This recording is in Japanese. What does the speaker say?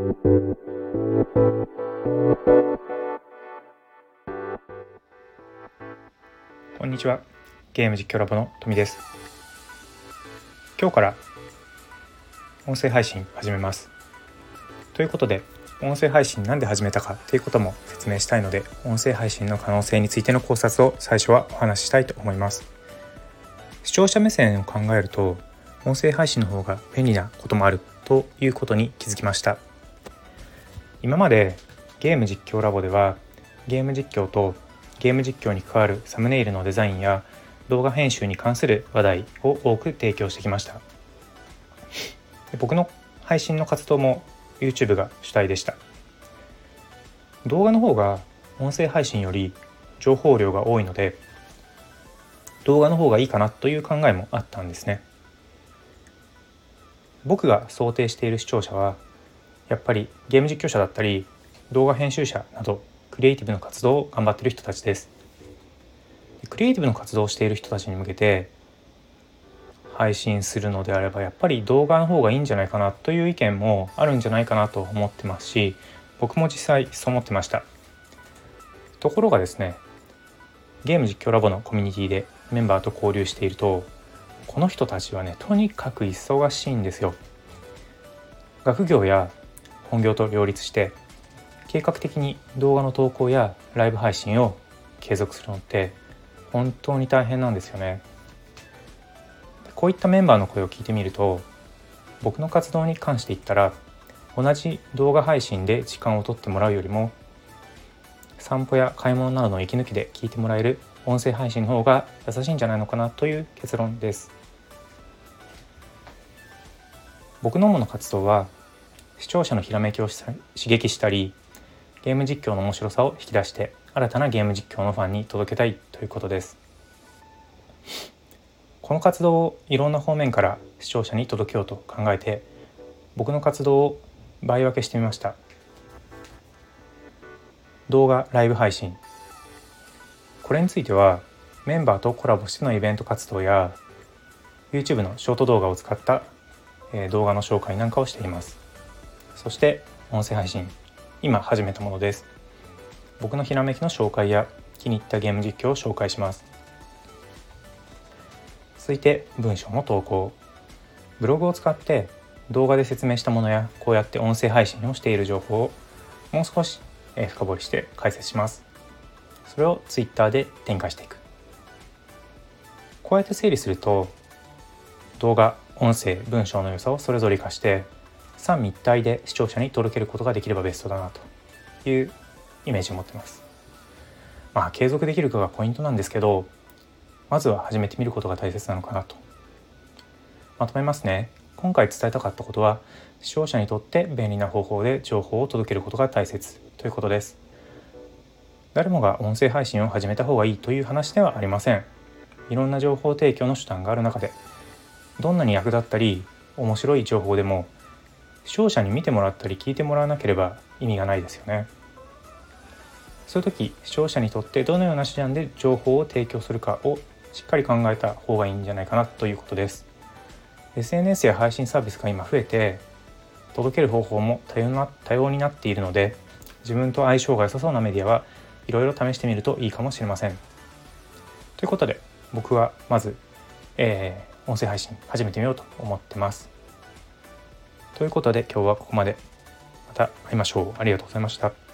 こんにちは。ゲーム実況ラボの富です。今日から音声配信始めます。ということで音声配信なんで始めたかということも説明したいので音声配信の可能性についての考察を最初はお話ししたいと思います。視聴者目線を考えると音声配信の方が便利なこともあるということに気づきました。今までゲーム実況ラボではゲーム実況とゲーム実況に関わるサムネイルのデザインや動画編集に関する話題を多く提供してきました。僕の配信の活動も YouTube が主体でした。動画の方が音声配信より情報量が多いので動画の方がいいかなという考えもあったんですね。僕が想定している視聴者はやっぱりゲーム実況者だったり動画編集者などクリエイティブの活動を頑張っている人たちです。クリエイティブの活動をしている人たちに向けて配信するのであればやっぱり動画の方がいいんじゃないかなという意見もあるんじゃないかなと思ってますし僕も実際そう思ってました。ところがですねゲーム実況ラボのコミュニティでメンバーと交流しているとこの人たちはねとにかく忙しいんですよ。学業や本業と両立して計画的に動画の投稿やライブ配信を継続するのって本当に大変なんですよね。こういったメンバーの声を聞いてみると僕の活動に関して言ったら同じ動画配信で時間を取ってもらうよりも散歩や買い物などの息抜きで聞いてもらえる音声配信の方が優しいんじゃないのかなという結論です。僕の主な活動は視聴者のひらめきを刺激したりゲーム実況の面白さを引き出して新たなゲーム実況のファンに届けたいということです。この活動をいろんな方面から視聴者に届けようと考えて僕の活動を倍分けしてみました。動画ライブ配信。これについてはメンバーとコラボしてのイベント活動や YouTube のショート動画を使った動画の紹介なんかをしています。そして音声配信。今始めたものです。僕のひらめきの紹介や気に入ったゲーム実況を紹介します。続いて文章の投稿。ブログを使って動画で説明したものやこうやって音声配信をしている情報をもう少し深掘りして解説します。それを Twitter で展開していく。こうやって整理すると動画音声文章の良さをそれぞれ活かして三位一体で視聴者に届けることができればベストだなというイメージを持ってます。まあ継続できるかがポイントなんですけどまずは始めてみることが大切なのかなと。まとめますね。今回伝えたかったことは視聴者にとって便利な方法で情報を届けることが大切ということです。誰もが音声配信を始めた方がいいという話ではありません。いろんな情報提供の手段がある中でどんなに役立ったり面白い情報でも視聴者に見てもらったり聞いてもらわなければ意味がないですよねそういう時視聴者にとってどのような手段で情報を提供するかをしっかり考えた方がいいんじゃないかなということです SNS や配信サービスが今増えて届ける方法も多様な多様になっているので自分と相性が良さそうなメディアはいろいろ試してみるといいかもしれません。ということで僕はまず、えー、音声配信始めてみようと思ってます。ということで今日はここまで。また会いましょう。ありがとうございました。